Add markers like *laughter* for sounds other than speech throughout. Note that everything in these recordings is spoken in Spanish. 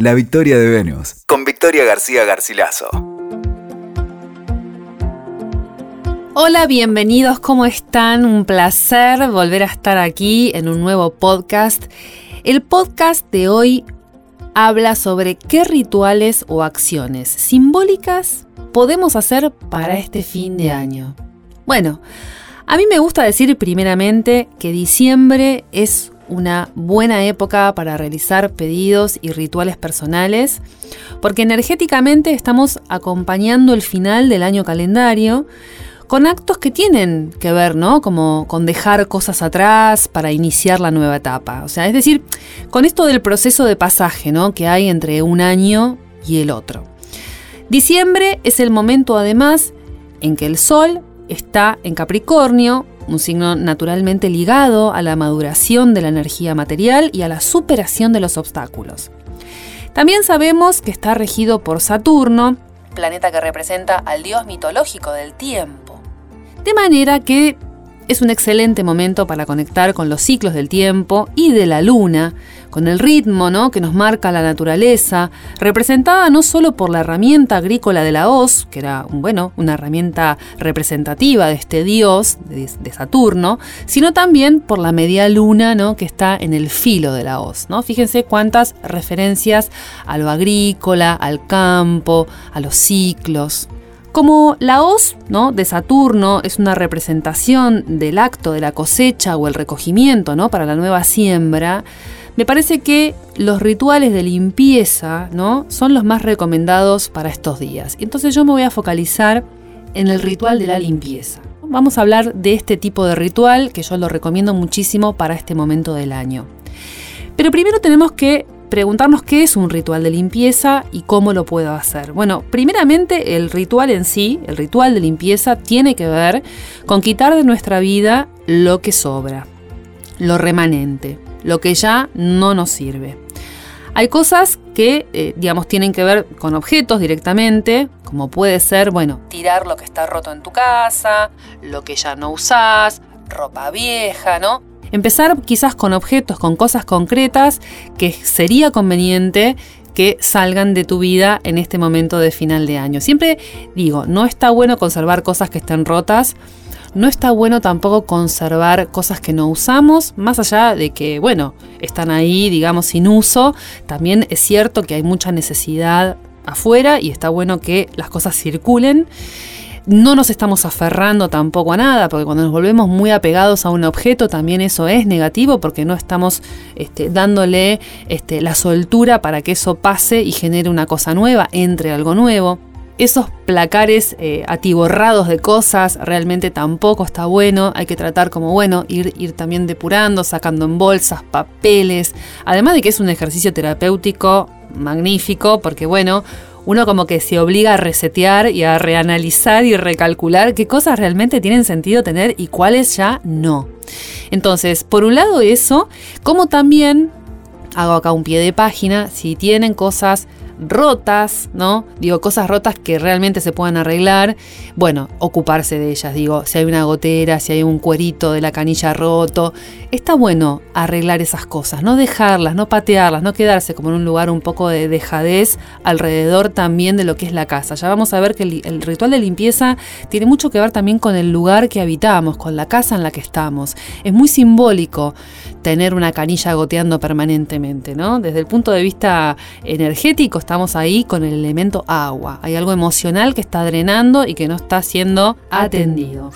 La victoria de Venus, con Victoria García Garcilaso. Hola, bienvenidos, ¿cómo están? Un placer volver a estar aquí en un nuevo podcast. El podcast de hoy habla sobre qué rituales o acciones simbólicas podemos hacer para este fin de año. Bueno, a mí me gusta decir primeramente que diciembre es una buena época para realizar pedidos y rituales personales, porque energéticamente estamos acompañando el final del año calendario con actos que tienen que ver, ¿no? Como con dejar cosas atrás para iniciar la nueva etapa. O sea, es decir, con esto del proceso de pasaje, ¿no? Que hay entre un año y el otro. Diciembre es el momento además en que el Sol está en Capricornio, un signo naturalmente ligado a la maduración de la energía material y a la superación de los obstáculos. También sabemos que está regido por Saturno, planeta que representa al dios mitológico del tiempo. De manera que es un excelente momento para conectar con los ciclos del tiempo y de la luna, con el ritmo ¿no? que nos marca la naturaleza, representada no solo por la herramienta agrícola de la hoz, que era bueno, una herramienta representativa de este dios, de, Saturno, sino también por la media luna ¿no? que está en el filo de la hoz. ¿no? Fíjense cuántas referencias a lo agrícola, al campo, a los ciclos. Como la hoz ¿no? de Saturno es una representación del acto de la cosecha o el recogimiento ¿no? para la nueva siembra, me parece que los rituales de limpieza ¿no? son los más recomendados para estos días. Entonces yo me voy a focalizar en el ritual de la limpieza. Vamos a hablar de este tipo de ritual que yo lo recomiendo muchísimo para este momento del año. Pero primero tenemos que preguntarnos qué es un ritual de limpieza y cómo lo puedo hacer. Bueno, primeramente el ritual en sí, el ritual de limpieza, tiene que ver con quitar de nuestra vida lo que sobra, lo remanente, lo que ya no nos sirve. Hay cosas que, eh, digamos, tienen que ver con objetos directamente, como puede ser, bueno, tirar lo que está roto en tu casa, lo que ya no usás, ropa vieja, ¿no? Empezar quizás con objetos, con cosas concretas que sería conveniente que salgan de tu vida en este momento de final de año. Siempre digo, no está bueno conservar cosas que estén rotas, no está bueno tampoco conservar cosas que no usamos, más allá de que, bueno, están ahí, digamos, sin uso, también es cierto que hay mucha necesidad afuera y está bueno que las cosas circulen no nos estamos aferrando tampoco a nada, porque cuando nos volvemos muy apegados a un objeto también eso es negativo porque no estamos este, dándole este, la soltura para que eso pase y genere una cosa nueva, entre algo nuevo. Esos placares eh, atiborrados de cosas realmente tampoco está bueno. Hay que tratar como, bueno, ir, ir también depurando, sacando en bolsas, papeles. Además de que es un ejercicio terapéutico magnífico, porque bueno, uno como que se obliga a resetear y a reanalizar y recalcular qué cosas realmente tienen sentido tener y cuáles ya no. Entonces, por un lado eso, como también hago acá un pie de página, si tienen cosas rotas, ¿no? Digo, cosas rotas que realmente se puedan arreglar, bueno, ocuparse de ellas, digo, si hay una gotera, si hay un cuerito de la canilla roto, está bueno arreglar esas cosas, no dejarlas, no patearlas, no quedarse como en un lugar un poco de dejadez alrededor también de lo que es la casa. Ya vamos a ver que el, el ritual de limpieza tiene mucho que ver también con el lugar que habitamos, con la casa en la que estamos. Es muy simbólico tener una canilla goteando permanentemente, ¿no? Desde el punto de vista energético estamos ahí con el elemento agua. Hay algo emocional que está drenando y que no está siendo atendido.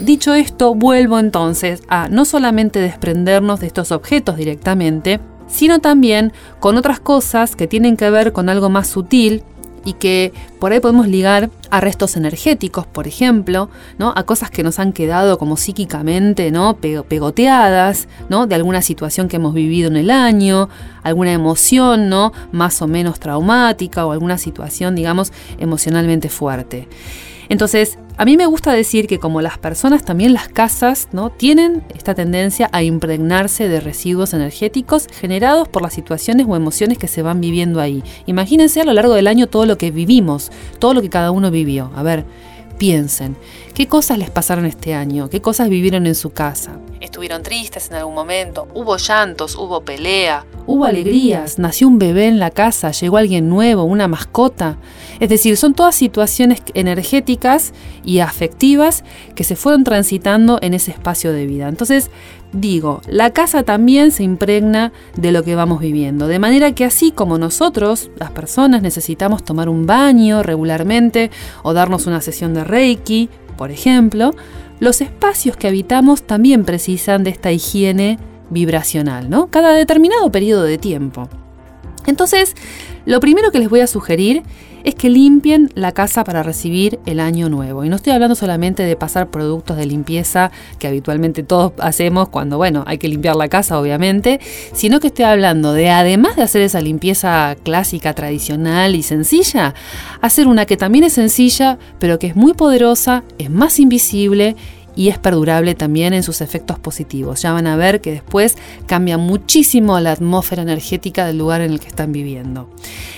Dicho esto, vuelvo entonces a no solamente desprendernos de estos objetos directamente, sino también con otras cosas que tienen que ver con algo más sutil y que por ahí podemos ligar a restos energéticos, por ejemplo, ¿no? a cosas que nos han quedado como psíquicamente ¿no? pegoteadas, ¿no? de alguna situación que hemos vivido en el año, alguna emoción ¿no? más o menos traumática o alguna situación, digamos, emocionalmente fuerte. Entonces, a mí me gusta decir que como las personas, también las casas, ¿no? Tienen esta tendencia a impregnarse de residuos energéticos generados por las situaciones o emociones que se van viviendo ahí. Imagínense a lo largo del año todo lo que vivimos, todo lo que cada uno vivió. A ver, piensen, ¿qué cosas les pasaron este año? ¿Qué cosas vivieron en su casa? estuvieron tristes en algún momento, hubo llantos, hubo pelea, hubo alegrías, nació un bebé en la casa, llegó alguien nuevo, una mascota. Es decir, son todas situaciones energéticas y afectivas que se fueron transitando en ese espacio de vida. Entonces, digo, la casa también se impregna de lo que vamos viviendo, de manera que así como nosotros, las personas, necesitamos tomar un baño regularmente o darnos una sesión de Reiki, por ejemplo, los espacios que habitamos también precisan de esta higiene vibracional, ¿no? Cada determinado periodo de tiempo. Entonces, lo primero que les voy a sugerir es que limpien la casa para recibir el año nuevo. Y no estoy hablando solamente de pasar productos de limpieza que habitualmente todos *laughs* hacemos cuando, bueno, hay que limpiar la casa, obviamente, sino que estoy hablando de, además de hacer esa limpieza clásica, tradicional y sencilla, hacer una que también es sencilla, pero que es muy poderosa, es más invisible y es perdurable también en sus efectos positivos. Ya van a ver que después cambia muchísimo la atmósfera energética del lugar en el que están viviendo.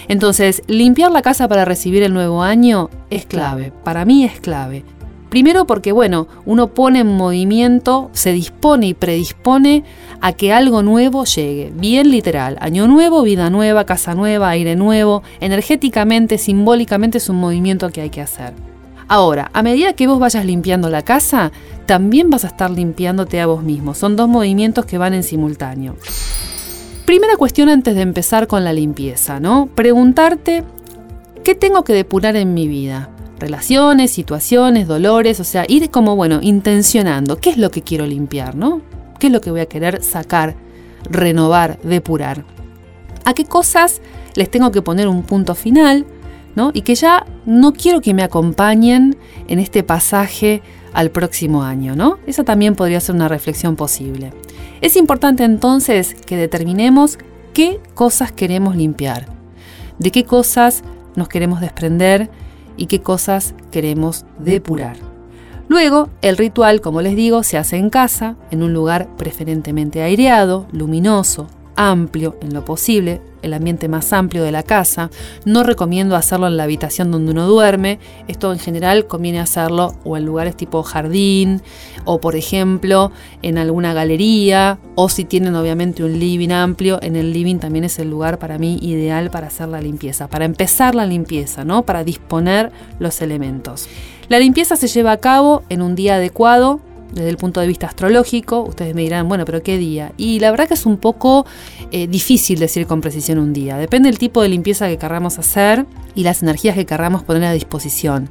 Entonces, limpiar la casa para recibir el nuevo año es clave, para mí es clave. Primero porque, bueno, uno pone en movimiento, se dispone y predispone a que algo nuevo llegue. Bien literal, año nuevo, vida nueva, casa nueva, aire nuevo. Energéticamente, simbólicamente es un movimiento que hay que hacer. Ahora, a medida que vos vayas limpiando la casa, también vas a estar limpiándote a vos mismo. Son dos movimientos que van en simultáneo. Primera cuestión antes de empezar con la limpieza, ¿no? Preguntarte, ¿qué tengo que depurar en mi vida? Relaciones, situaciones, dolores, o sea, ir como, bueno, intencionando, ¿qué es lo que quiero limpiar, ¿no? ¿Qué es lo que voy a querer sacar, renovar, depurar? ¿A qué cosas les tengo que poner un punto final? Y que ya no quiero que me acompañen en este pasaje al próximo año, ¿no? Esa también podría ser una reflexión posible. Es importante entonces que determinemos qué cosas queremos limpiar, de qué cosas nos queremos desprender y qué cosas queremos depurar. Luego, el ritual, como les digo, se hace en casa, en un lugar preferentemente aireado, luminoso, amplio en lo posible, el ambiente más amplio de la casa. No recomiendo hacerlo en la habitación donde uno duerme. Esto en general conviene hacerlo o en lugares tipo jardín o por ejemplo en alguna galería o si tienen obviamente un living amplio, en el living también es el lugar para mí ideal para hacer la limpieza, para empezar la limpieza, ¿no? Para disponer los elementos. La limpieza se lleva a cabo en un día adecuado, desde el punto de vista astrológico, ustedes me dirán, bueno, pero ¿qué día? Y la verdad que es un poco eh, difícil decir con precisión un día. Depende del tipo de limpieza que querramos hacer y las energías que querramos poner a disposición.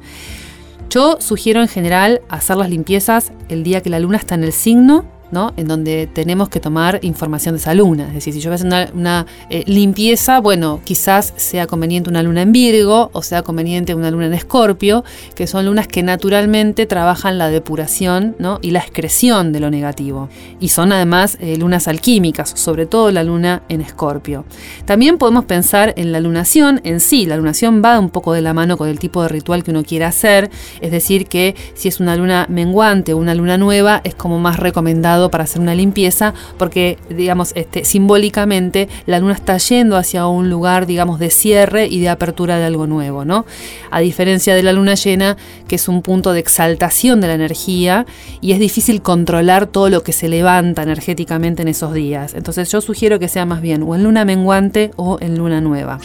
Yo sugiero en general hacer las limpiezas el día que la luna está en el signo en donde tenemos que tomar información de esa luna. Es decir, si yo voy a hacer una, eh, limpieza, bueno, quizás sea conveniente una luna en Virgo o sea conveniente una luna en Escorpio, que son lunas que naturalmente trabajan la depuración y la excreción de lo negativo. Y son además eh, lunas alquímicas, sobre todo la luna en Escorpio. También podemos pensar en la lunación en sí. La lunación va un poco de la mano con el tipo de ritual que uno quiera hacer. Es decir, que si es una luna menguante o una luna nueva, es como más recomendado para hacer una limpieza, porque, digamos, este, simbólicamente la luna está yendo hacia un lugar, digamos, de cierre y de apertura de algo nuevo, ¿no? A diferencia de la luna llena, que es un punto de exaltación de la energía y es difícil controlar todo lo que se levanta energéticamente en esos días. Entonces yo sugiero que sea más bien o en luna menguante o en luna nueva.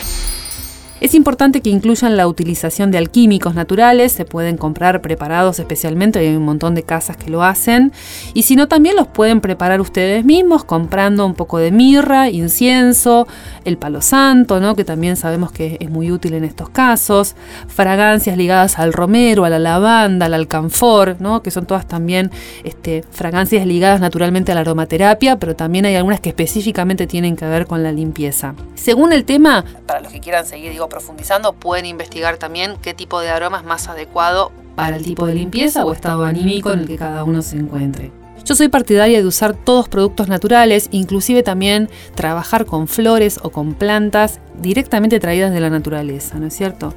Es importante que incluyan la utilización de alquímicos naturales, se pueden comprar preparados especialmente, hay un montón de casas que lo hacen, y si no también los pueden preparar ustedes mismos comprando un poco de mirra, incienso, el palo santo, ¿no? que también sabemos que es muy útil en estos casos, fragancias ligadas al romero, a la lavanda, al alcanfor, ¿no? que son todas también este, fragancias ligadas naturalmente a la aromaterapia, pero también hay algunas que específicamente tienen que ver con la limpieza. Según el tema, para los que quieran seguir, digo, profundizando, pueden investigar también qué tipo de aroma es más adecuado para el tipo de limpieza o estado anímico en el que cada uno se encuentre. Yo soy partidaria de usar todos productos naturales, inclusive también trabajar con flores o con plantas directamente traídas de la naturaleza, ¿no es cierto?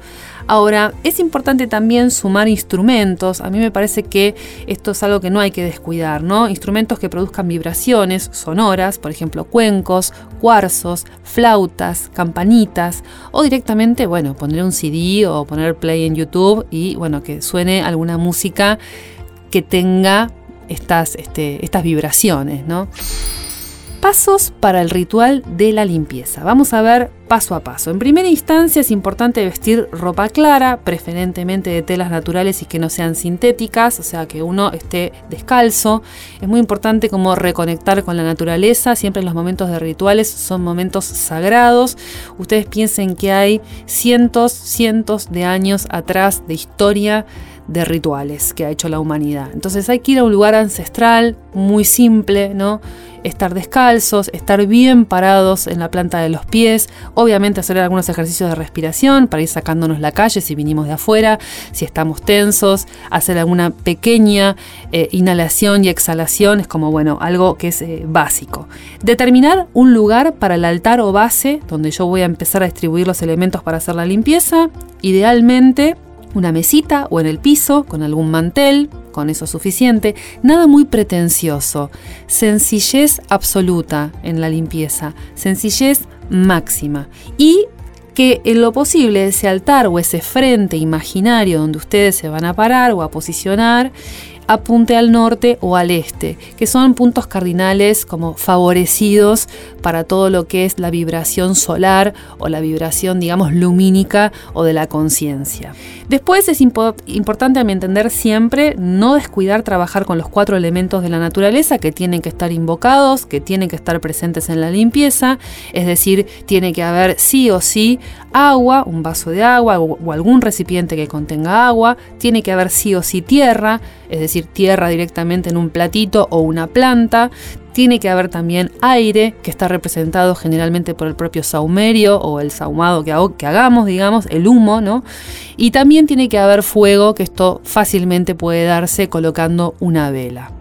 Ahora, es importante también sumar instrumentos. A mí me parece que esto es algo que no hay que descuidar, ¿no? Instrumentos que produzcan vibraciones sonoras, por ejemplo, cuencos, cuarzos, flautas, campanitas, o directamente, bueno, poner un CD o poner play en YouTube y, bueno, que suene alguna música que tenga estas, este, estas vibraciones, ¿no? Pasos para el ritual de la limpieza. Vamos a ver paso a paso. En primera instancia es importante vestir ropa clara, preferentemente de telas naturales y que no sean sintéticas, o sea que uno esté descalzo. Es muy importante como reconectar con la naturaleza, siempre los momentos de rituales son momentos sagrados. Ustedes piensen que hay cientos, cientos de años atrás de historia de rituales que ha hecho la humanidad. Entonces hay que ir a un lugar ancestral, muy simple, ¿no? estar descalzos, estar bien parados en la planta de los pies, obviamente hacer algunos ejercicios de respiración para ir sacándonos la calle si vinimos de afuera, si estamos tensos, hacer alguna pequeña eh, inhalación y exhalación, es como, bueno, algo que es eh, básico. Determinar un lugar para el altar o base donde yo voy a empezar a distribuir los elementos para hacer la limpieza, idealmente una mesita o en el piso con algún mantel, con eso suficiente, nada muy pretencioso, sencillez absoluta en la limpieza, sencillez máxima. Y que en lo posible ese altar o ese frente imaginario donde ustedes se van a parar o a posicionar apunte al norte o al este, que son puntos cardinales como favorecidos para todo lo que es la vibración solar o la vibración, digamos, lumínica o de la conciencia. Después es importante a mi entender siempre no descuidar trabajar con los cuatro elementos de la naturaleza que tienen que estar invocados, que tienen que estar presentes en la limpieza, es decir, tiene que haber sí o sí agua, un vaso de agua o, o algún recipiente que contenga agua, tiene que haber sí o sí tierra, es decir, tierra directamente en un platito o una planta. Tiene que haber también aire, que está representado generalmente por el propio saumerio o el saumado que, que hagamos, digamos, el humo, ¿no? Y también tiene que haber fuego, que esto fácilmente puede darse colocando una vela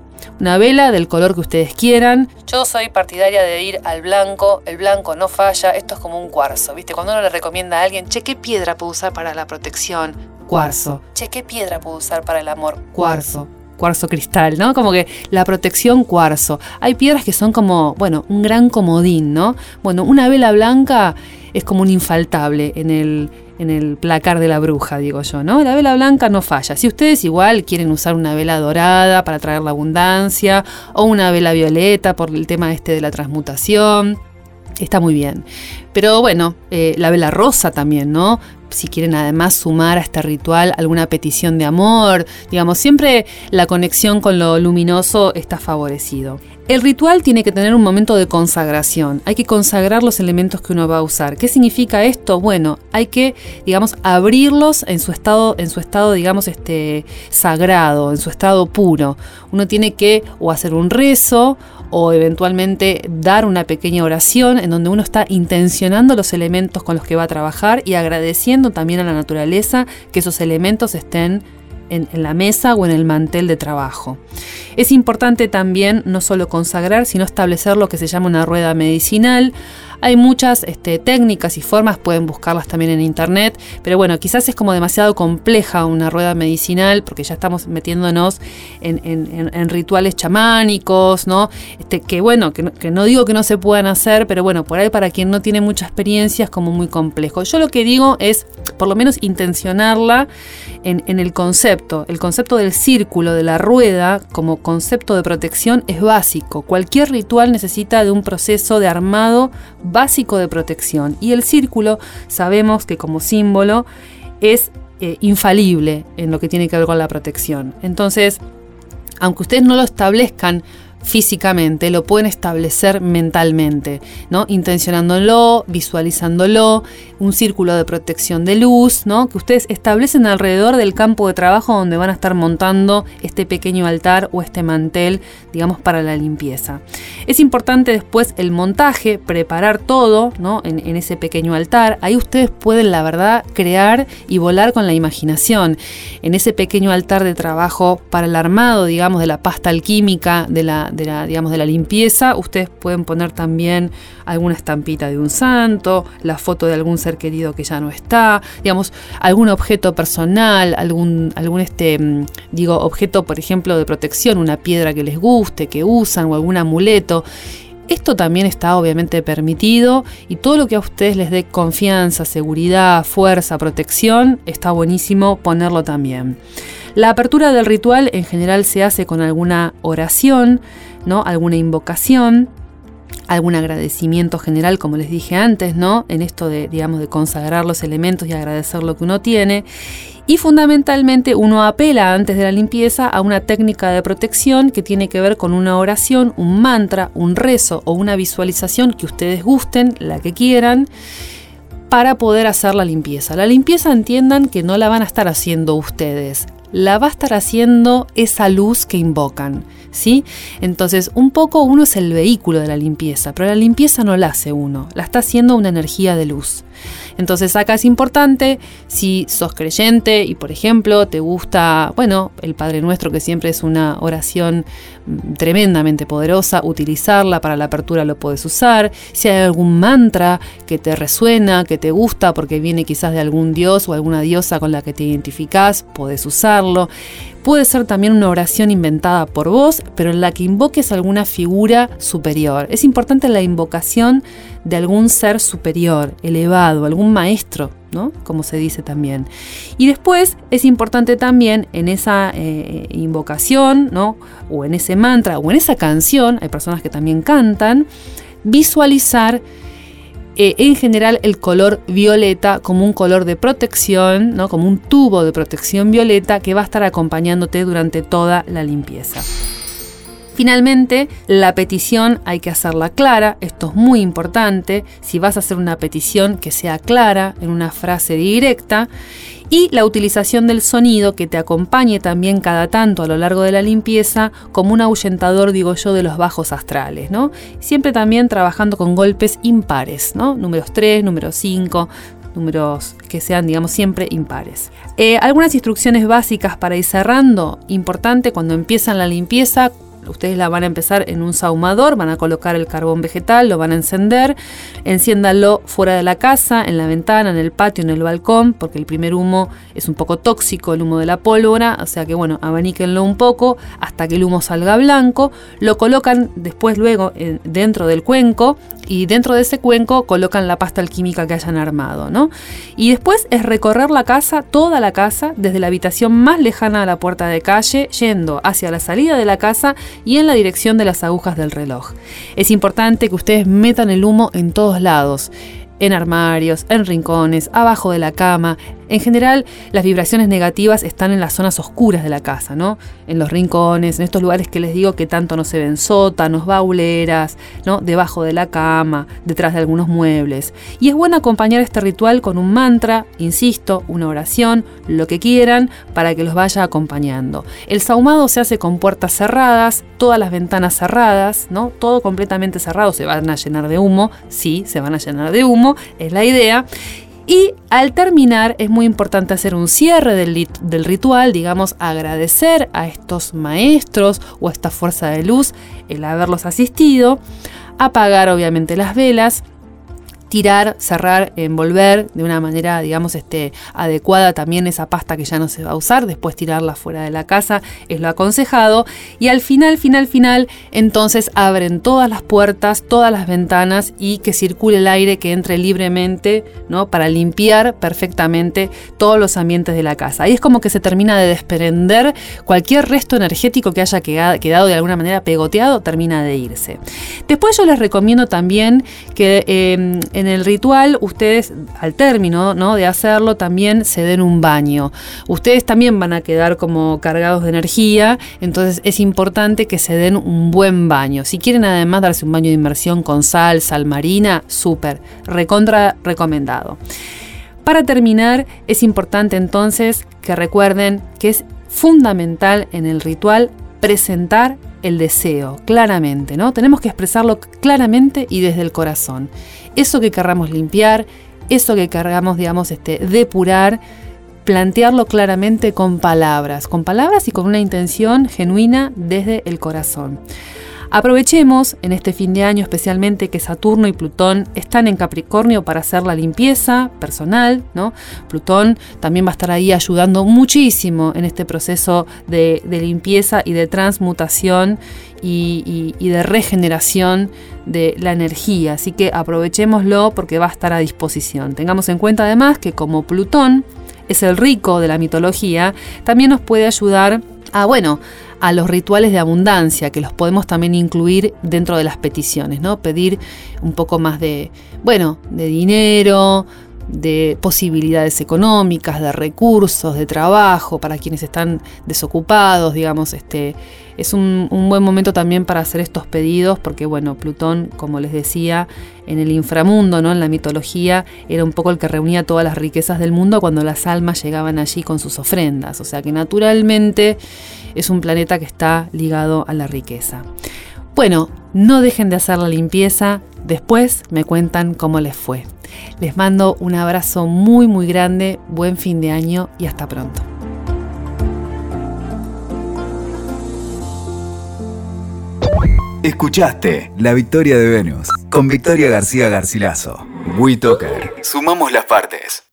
una vela del color que ustedes quieran. Yo soy partidaria de ir al blanco, el blanco no falla, esto es como un cuarzo, ¿viste? Cuando uno le recomienda a alguien, che, ¿qué piedra puedo usar para la protección? Cuarzo. Che, ¿qué piedra puedo usar para el amor? Cuarzo cuarzo cristal, ¿no? Como que la protección cuarzo. Hay piedras que son como, bueno, un gran comodín, ¿no? Bueno, una vela blanca es como un infaltable en el, en el placar de la bruja, digo yo, ¿no? La vela blanca no falla. Si ustedes igual quieren usar una vela dorada para traer la abundancia o una vela violeta por el tema este de la transmutación, está muy bien. Pero bueno, eh, la vela rosa también, ¿no? Si quieren además sumar a este ritual alguna petición de amor, digamos, siempre la conexión con lo luminoso está favorecido. El ritual tiene que tener un momento de consagración. Hay que consagrar los elementos que uno va a usar. ¿Qué significa esto? Bueno, hay que, digamos, abrirlos en su estado, en su estado, digamos, este sagrado, en su estado puro. Uno tiene que o hacer un rezo o eventualmente dar una pequeña oración en donde uno está intencionando los elementos con los que va a trabajar y agradeciendo también a la naturaleza que esos elementos estén en, la mesa o en el mantel de trabajo. Es importante también no solo consagrar, sino establecer lo que se llama una rueda medicinal. Hay muchas este, técnicas y formas, pueden buscarlas también en internet, pero bueno, quizás es como demasiado compleja una rueda medicinal porque ya estamos metiéndonos en, rituales chamánicos, ¿no? Este, que bueno, que que no, digo que no se puedan hacer, pero bueno, por ahí para quien no tiene mucha experiencia es como muy complejo. Yo lo que digo es, por lo menos, intencionarla en, el concepto. El concepto del círculo, de la rueda, como concepto de protección, es básico. Cualquier ritual necesita de un proceso de armado básico de protección. Y el círculo, sabemos que como símbolo, es eh, infalible en lo que tiene que ver con la protección. Entonces, aunque ustedes no lo establezcan físicamente, lo pueden establecer mentalmente, ¿no? Intencionándolo, visualizándolo, un círculo de protección de luz, ¿no? Que ustedes establecen alrededor del campo de trabajo donde van a estar montando este pequeño altar o este mantel, digamos, para la limpieza. Es importante después el montaje, preparar todo, ¿no? En, en ese pequeño altar. Ahí ustedes pueden, la verdad, crear y volar con la imaginación. En ese pequeño altar de trabajo para el armado, digamos, de la pasta alquímica, de la, de la, digamos, de la limpieza, ustedes pueden poner también alguna estampita de un santo, la foto de algún ser querido que ya no está, digamos, algún objeto personal, algún, algún este, mm, digo, objeto, por ejemplo, de protección, una piedra que les guste, que usan o algún amuleto Esto también está obviamente permitido y todo lo que a ustedes les dé confianza, seguridad, fuerza, protección, está buenísimo ponerlo también. La apertura del ritual en general se hace con alguna oración, ¿no? alguna invocación algún agradecimiento general, como les dije antes, ¿no? En esto de, digamos, de consagrar los elementos y agradecer lo que uno tiene. Y fundamentalmente uno apela antes de la limpieza a una técnica de protección que tiene que ver con una oración, un mantra, un rezo o una visualización que ustedes gusten, la que quieran para poder hacer la limpieza. La limpieza entiendan que no la van a estar haciendo ustedes, la va a estar haciendo esa luz que invocan. ¿Sí? Entonces, un poco uno es el vehículo de la limpieza, pero la limpieza no la hace uno, la está haciendo una energía de luz. Entonces acá es importante, si sos creyente y por ejemplo te gusta, bueno, el Padre Nuestro que siempre es una oración mm, tremendamente poderosa, utilizarla para la apertura lo puedes usar. Si hay algún mantra que te resuena, que te gusta porque viene quizás de algún dios o alguna diosa con la que te identificás, puedes usarlo. Puede ser también una oración inventada por vos, pero en la que invoques alguna figura superior. Es importante la invocación de algún ser superior, elevado, algún maestro, ¿no? Como se dice también. Y después es importante también en esa eh, invocación, ¿no? O en ese mantra, o en esa canción, hay personas que también cantan, visualizar eh, en general el color violeta como un color de protección, ¿no? como un tubo de protección violeta que va a estar acompañándote durante toda la limpieza. Finalmente, la petición hay que hacerla clara, esto es muy importante, si vas a hacer una petición que sea clara, en una frase directa, y la utilización del sonido que te acompañe también cada tanto a lo largo de la limpieza como un ahuyentador, digo yo, de los bajos astrales, ¿no? Siempre también trabajando con golpes impares, ¿no? Números 3, números 5, números que sean, digamos, siempre impares. Eh, algunas instrucciones básicas para ir cerrando, importante cuando empiezan la limpieza, Ustedes la van a empezar en un sahumador, van a colocar el carbón vegetal, lo van a encender, enciéndalo fuera de la casa, en la ventana, en el patio, en el balcón, porque el primer humo es un poco tóxico, el humo de la pólvora, o sea que bueno, abaníquenlo un poco hasta que el humo salga blanco, lo colocan después luego dentro del cuenco y dentro de ese cuenco colocan la pasta alquímica que hayan armado, ¿no? Y después es recorrer la casa, toda la casa, desde la habitación más lejana a la puerta de calle, yendo hacia la salida de la casa y en la dirección de las agujas del reloj. Es importante que ustedes metan el humo en todos lados en armarios, en rincones, abajo de la cama, en general, las vibraciones negativas están en las zonas oscuras de la casa, ¿no? En los rincones, en estos lugares que les digo que tanto no se ven sótanos, bauleras, ¿no? Debajo de la cama, detrás de algunos muebles. Y es bueno acompañar este ritual con un mantra, insisto, una oración, lo que quieran, para que los vaya acompañando. El sahumado se hace con puertas cerradas, todas las ventanas cerradas, ¿no? Todo completamente cerrado, se van a llenar de humo, sí, se van a llenar de humo, es la idea. Y al terminar es muy importante hacer un cierre del, del, ritual, digamos, agradecer a estos maestros o a esta fuerza de luz el haberlos asistido, apagar obviamente las velas tirar, cerrar, envolver de una manera, digamos, este, adecuada también esa pasta que ya no se va a usar, después tirarla fuera de la casa, es lo aconsejado. Y al final, final, final, entonces abren todas las puertas, todas las ventanas y que circule el aire, que entre libremente, ¿no? Para limpiar perfectamente todos los ambientes de la casa. Ahí es como que se termina de desprender cualquier resto energético que haya quedado de alguna manera pegoteado, termina de irse. Después yo les recomiendo también que eh, en el ritual ustedes al término ¿no? de hacerlo también se den un baño. Ustedes también van a quedar como cargados de energía, entonces es importante que se den un buen baño. Si quieren además darse un baño de inmersión con sal, sal marina, súper, recontra recomendado. Para terminar, es importante entonces que recuerden que es fundamental en el ritual presentar el deseo, claramente, ¿no? Tenemos que expresarlo claramente y desde el corazón. Eso que querramos limpiar, eso que querramos, digamos, este, depurar, plantearlo claramente con palabras, con palabras y con una intención genuina desde el corazón. Aprovechemos en este fin de año especialmente que Saturno y Plutón están en Capricornio para hacer la limpieza personal, ¿no? Plutón también va a estar ahí ayudando muchísimo en este proceso de, limpieza y de transmutación y, y, de regeneración de la energía. Así que aprovechémoslo porque va a estar a disposición. Tengamos en cuenta además que como Plutón es el rico de la mitología, también nos puede ayudar a, bueno, a los rituales de abundancia, que los podemos también incluir dentro de las peticiones, ¿no? Pedir un poco más de, bueno, de dinero, de posibilidades económicas, de recursos, de trabajo para quienes están desocupados, digamos, este, es un, buen momento también para hacer estos pedidos porque, bueno, Plutón, como les decía, en el inframundo, ¿no? en la mitología, era un poco el que reunía todas las riquezas del mundo cuando las almas llegaban allí con sus ofrendas, o sea que naturalmente es un planeta que está ligado a la riqueza. Bueno, no dejen de hacer la limpieza, después me cuentan cómo les fue. Les mando un abrazo muy muy grande, buen fin de año y hasta pronto. Escuchaste La Victoria de Venus con Victoria García Garcilaso. WeToker. Sumamos las partes.